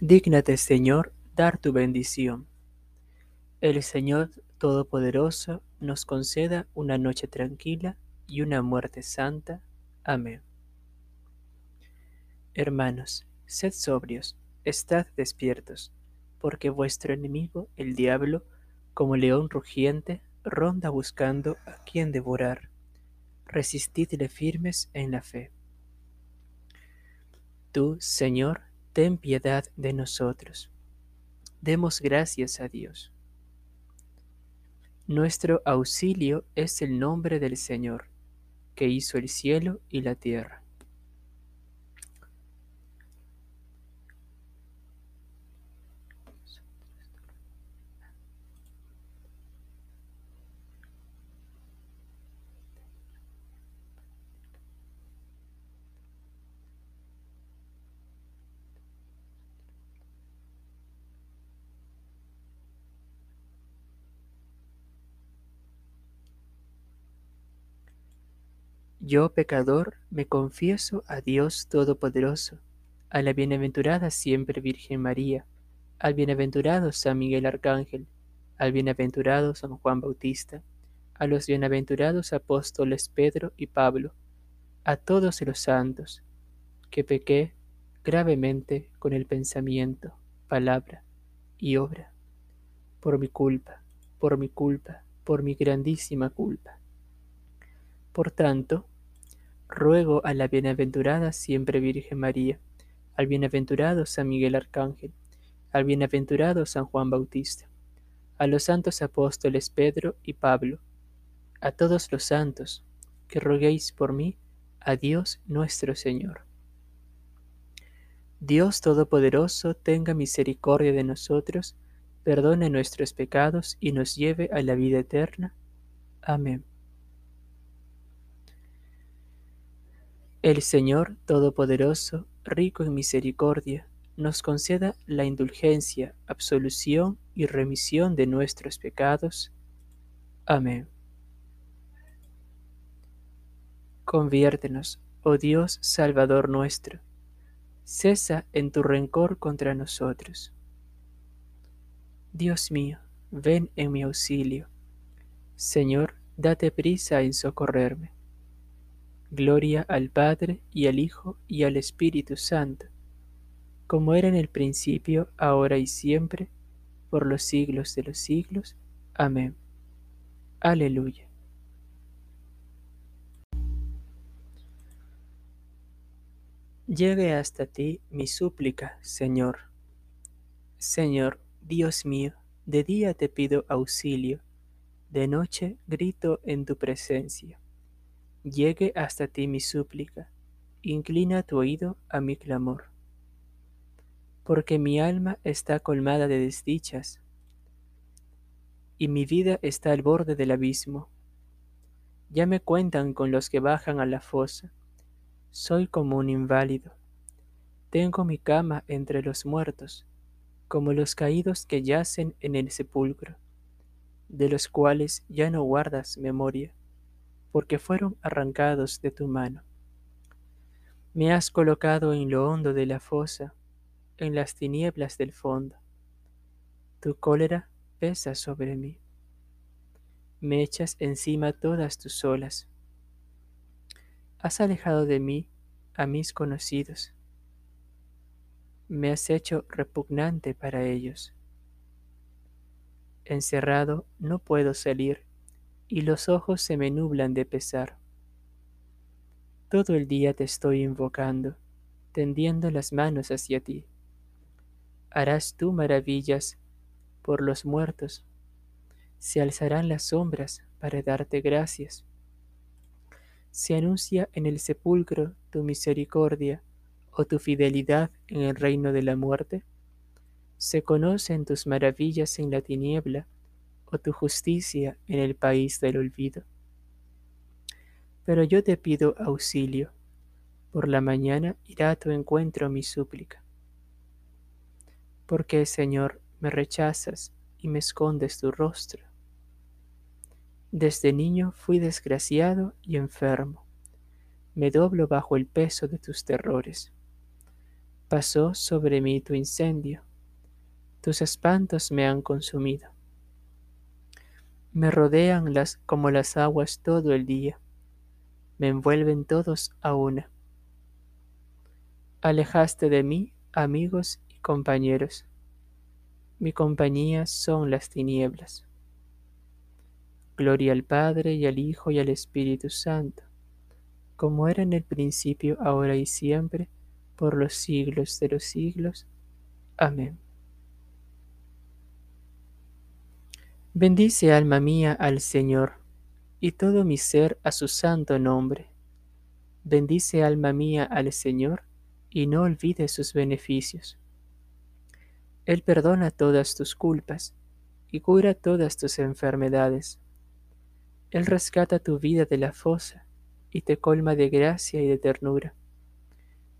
Dígnate, Señor, dar tu bendición. El Señor Todopoderoso nos conceda una noche tranquila y una muerte santa. Amén. Hermanos, sed sobrios, estad despiertos, porque vuestro enemigo, el diablo, como león rugiente, ronda buscando a quien devorar. Resistidle firmes en la fe. Tú, Señor, ten piedad de nosotros. Demos gracias a Dios. Nuestro auxilio es el nombre del Señor, que hizo el cielo y la tierra. Yo, pecador, me confieso a Dios Todopoderoso, a la bienaventurada siempre Virgen María, al bienaventurado San Miguel Arcángel, al bienaventurado San Juan Bautista, a los bienaventurados apóstoles Pedro y Pablo, a todos los santos, que pequé gravemente con el pensamiento, palabra y obra, por mi culpa, por mi culpa, por mi grandísima culpa. Por tanto, ruego a la bienaventurada siempre Virgen María, al bienaventurado San Miguel Arcángel, al bienaventurado San Juan Bautista, a los santos apóstoles Pedro y Pablo, a todos los santos, que roguéis por mí a Dios nuestro Señor. Dios Todopoderoso tenga misericordia de nosotros, perdone nuestros pecados y nos lleve a la vida eterna. Amén. El Señor Todopoderoso, rico en misericordia, nos conceda la indulgencia, absolución y remisión de nuestros pecados. Amén. Conviértenos, oh Dios Salvador nuestro, cesa en tu rencor contra nosotros. Dios mío, ven en mi auxilio. Señor, date prisa en socorrerme. Gloria al Padre y al Hijo y al Espíritu Santo, como era en el principio, ahora y siempre, por los siglos de los siglos. Amén. Aleluya. Llegue hasta ti mi súplica, Señor. Señor, Dios mío, de día te pido auxilio, de noche grito en tu presencia llegue hasta ti mi súplica, inclina tu oído a mi clamor. Porque mi alma está colmada de desdichas, y mi vida está al borde del abismo. Ya me cuentan con los que bajan a la fosa, soy como un inválido. Tengo mi cama entre los muertos, como los caídos que yacen en el sepulcro, de los cuales ya no guardas memoria porque fueron arrancados de tu mano. Me has colocado en lo hondo de la fosa, en las tinieblas del fondo. Tu cólera pesa sobre mí. Me echas encima todas tus olas. Has alejado de mí a mis conocidos. Me has hecho repugnante para ellos. Encerrado no puedo salir y los ojos se me nublan de pesar. Todo el día te estoy invocando, tendiendo las manos hacia ti. Harás tú maravillas por los muertos, se alzarán las sombras para darte gracias. Se anuncia en el sepulcro tu misericordia o tu fidelidad en el reino de la muerte. Se conocen tus maravillas en la tiniebla o tu justicia en el país del olvido. Pero yo te pido auxilio. Por la mañana irá a tu encuentro mi súplica. Porque, Señor, me rechazas y me escondes tu rostro. Desde niño fui desgraciado y enfermo. Me doblo bajo el peso de tus terrores. Pasó sobre mí tu incendio, tus espantos me han consumido. Me rodean las como las aguas todo el día, me envuelven todos a una. Alejaste de mí amigos y compañeros. Mi compañía son las tinieblas. Gloria al Padre y al Hijo y al Espíritu Santo, como era en el principio, ahora y siempre, por los siglos de los siglos. Amén. Bendice alma mía al Señor, y todo mi ser a su santo nombre. Bendice alma mía al Señor, y no olvide sus beneficios. Él perdona todas tus culpas, y cura todas tus enfermedades él rescata tu vida de la fosa y te colma de gracia y de ternura.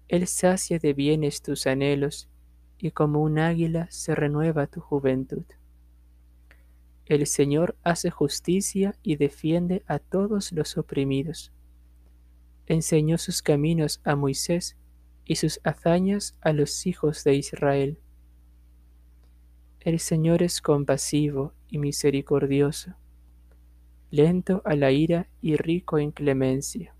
Él sacia de bienes tus anhelos y como un águila se renueva tu juventud. El Señor hace justicia y defiende a todos los oprimidos. Enseñó sus caminos a Moisés y sus hazañas a los hijos de Israel. El Señor es compasivo y misericordioso lento a la ira y rico en clemencia.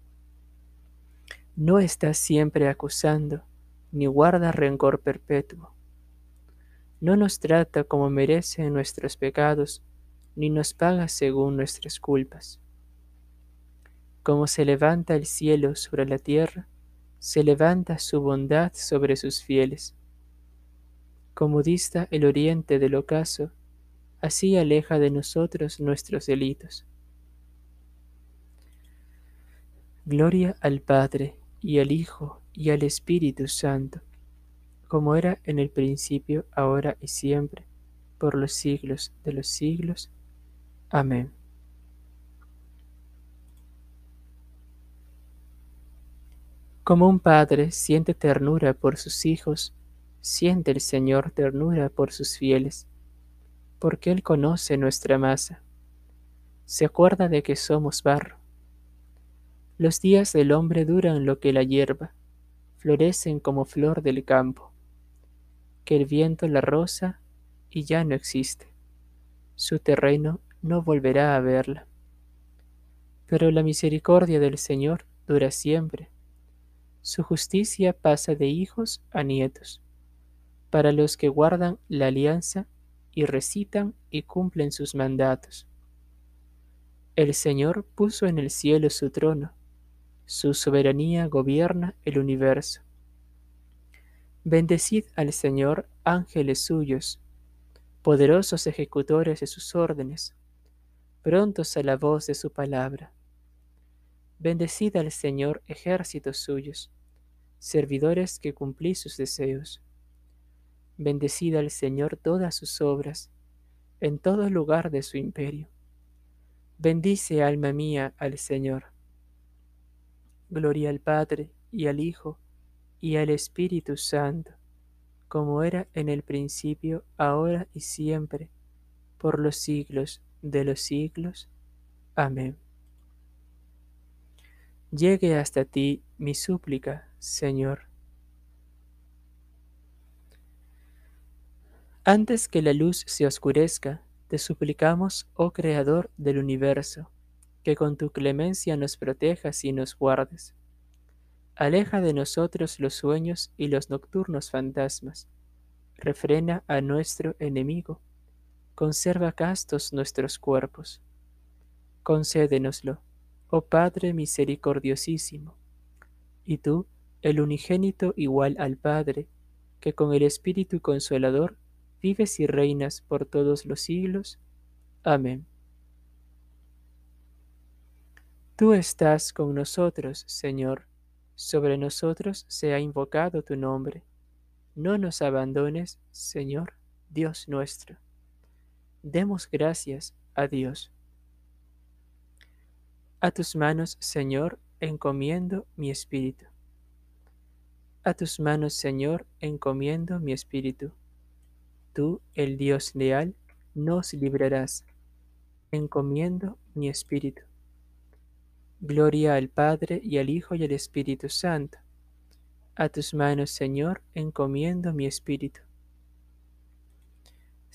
No está siempre acusando, ni guarda rencor perpetuo. No nos trata como merecen nuestros pecados, ni nos paga según nuestras culpas. Como se levanta el cielo sobre la tierra, se levanta su bondad sobre sus fieles. Como dista el oriente del ocaso, así aleja de nosotros nuestros delitos. Gloria al Padre, y al Hijo, y al Espíritu Santo, como era en el principio, ahora y siempre, por los siglos de los siglos. Amén. Como un padre siente ternura por sus hijos, siente el Señor ternura por sus fieles, porque Él conoce nuestra masa. Se acuerda de que somos barro los días del hombre duran lo que la hierba, florecen como flor del campo, que el viento la roza y ya no existe. Su terreno no volverá a verla. Pero la misericordia del Señor dura siempre. Su justicia pasa de hijos a nietos, para los que guardan la alianza y recitan y cumplen sus mandatos. El Señor puso en el cielo su trono, su soberanía gobierna el universo. Bendecid al Señor, ángeles suyos, poderosos ejecutores de sus órdenes, prontos a la voz de su palabra. Bendecid al Señor, ejércitos suyos, servidores que cumplís sus deseos. Bendecid al Señor todas sus obras, en todo lugar de su imperio. Bendice, alma mía, al Señor. Gloria al Padre, y al Hijo, y al Espíritu Santo, como era en el principio, ahora y siempre, por los siglos de los siglos. Amén. Llegue hasta ti mi súplica, Señor. Antes que la luz se oscurezca, te suplicamos, oh Creador del universo, que con tu clemencia nos protejas y nos guardes. Aleja de nosotros los sueños y los nocturnos fantasmas. Refrena a nuestro enemigo. Conserva castos nuestros cuerpos. Concédenoslo, oh Padre misericordiosísimo. Y tú, el unigénito igual al Padre, que con el Espíritu Consolador vives y reinas por todos los siglos. Amén. Tú estás con nosotros, Señor, sobre nosotros se ha invocado tu nombre. No nos abandones, Señor, Dios nuestro. Demos gracias a Dios. A tus manos, Señor, encomiendo mi espíritu. A tus manos, Señor, encomiendo mi espíritu. Tú, el Dios leal, nos librarás. Encomiendo mi espíritu. Gloria al Padre y al Hijo y al Espíritu Santo, A tus manos, Señor, encomiendo mi espíritu.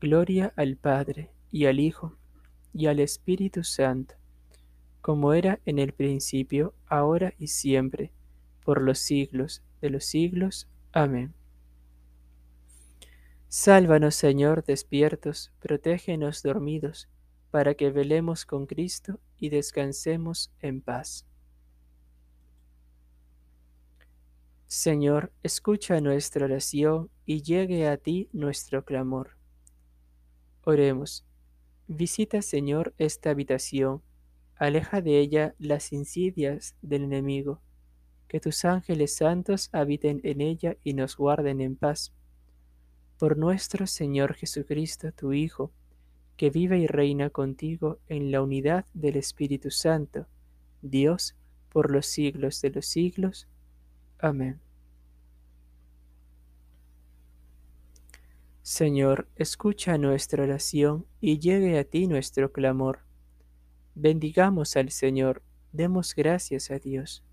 Gloria al Padre y al Hijo y al Espíritu Santo, como era en el principio, ahora y siempre, por los siglos de los siglos. Amén. Sálvanos, Señor, despiertos, protégenos dormidos, para que velemos con Cristo y descansemos en paz. Señor, escucha nuestra oración y llegue a ti nuestro clamor. Oremos. Visita, Señor, esta habitación, aleja de ella las insidias del enemigo, que tus ángeles santos habiten en ella y nos guarden en paz. Por nuestro Señor Jesucristo, tu Hijo, que vive y reina contigo en la unidad del Espíritu Santo, Dios, por los siglos de los siglos. Amén. Señor, escucha nuestra oración y llegue a ti nuestro clamor. Bendigamos al Señor, demos gracias a Dios.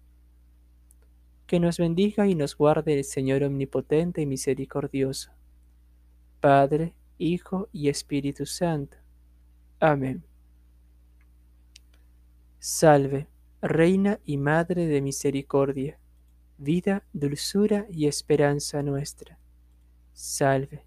Que nos bendiga y nos guarde el Señor omnipotente y misericordioso. Padre, Hijo y Espíritu Santo. Amén. Salve, Reina y Madre de Misericordia vida, dulzura y esperanza nuestra. Salve.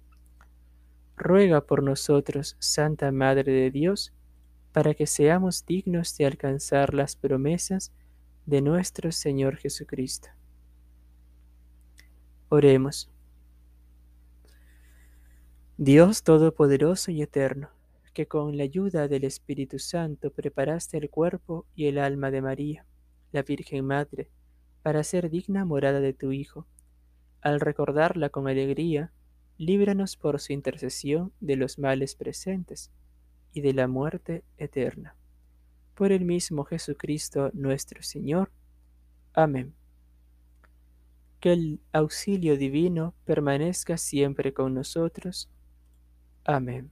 ruega por nosotros, Santa Madre de Dios, para que seamos dignos de alcanzar las promesas de nuestro Señor Jesucristo. Oremos. Dios Todopoderoso y Eterno, que con la ayuda del Espíritu Santo preparaste el cuerpo y el alma de María, la Virgen Madre, para ser digna morada de tu Hijo. Al recordarla con alegría, líbranos por su intercesión de los males presentes y de la muerte eterna. Por el mismo Jesucristo nuestro Señor. Amén. Que el auxilio divino permanezca siempre con nosotros. Amén.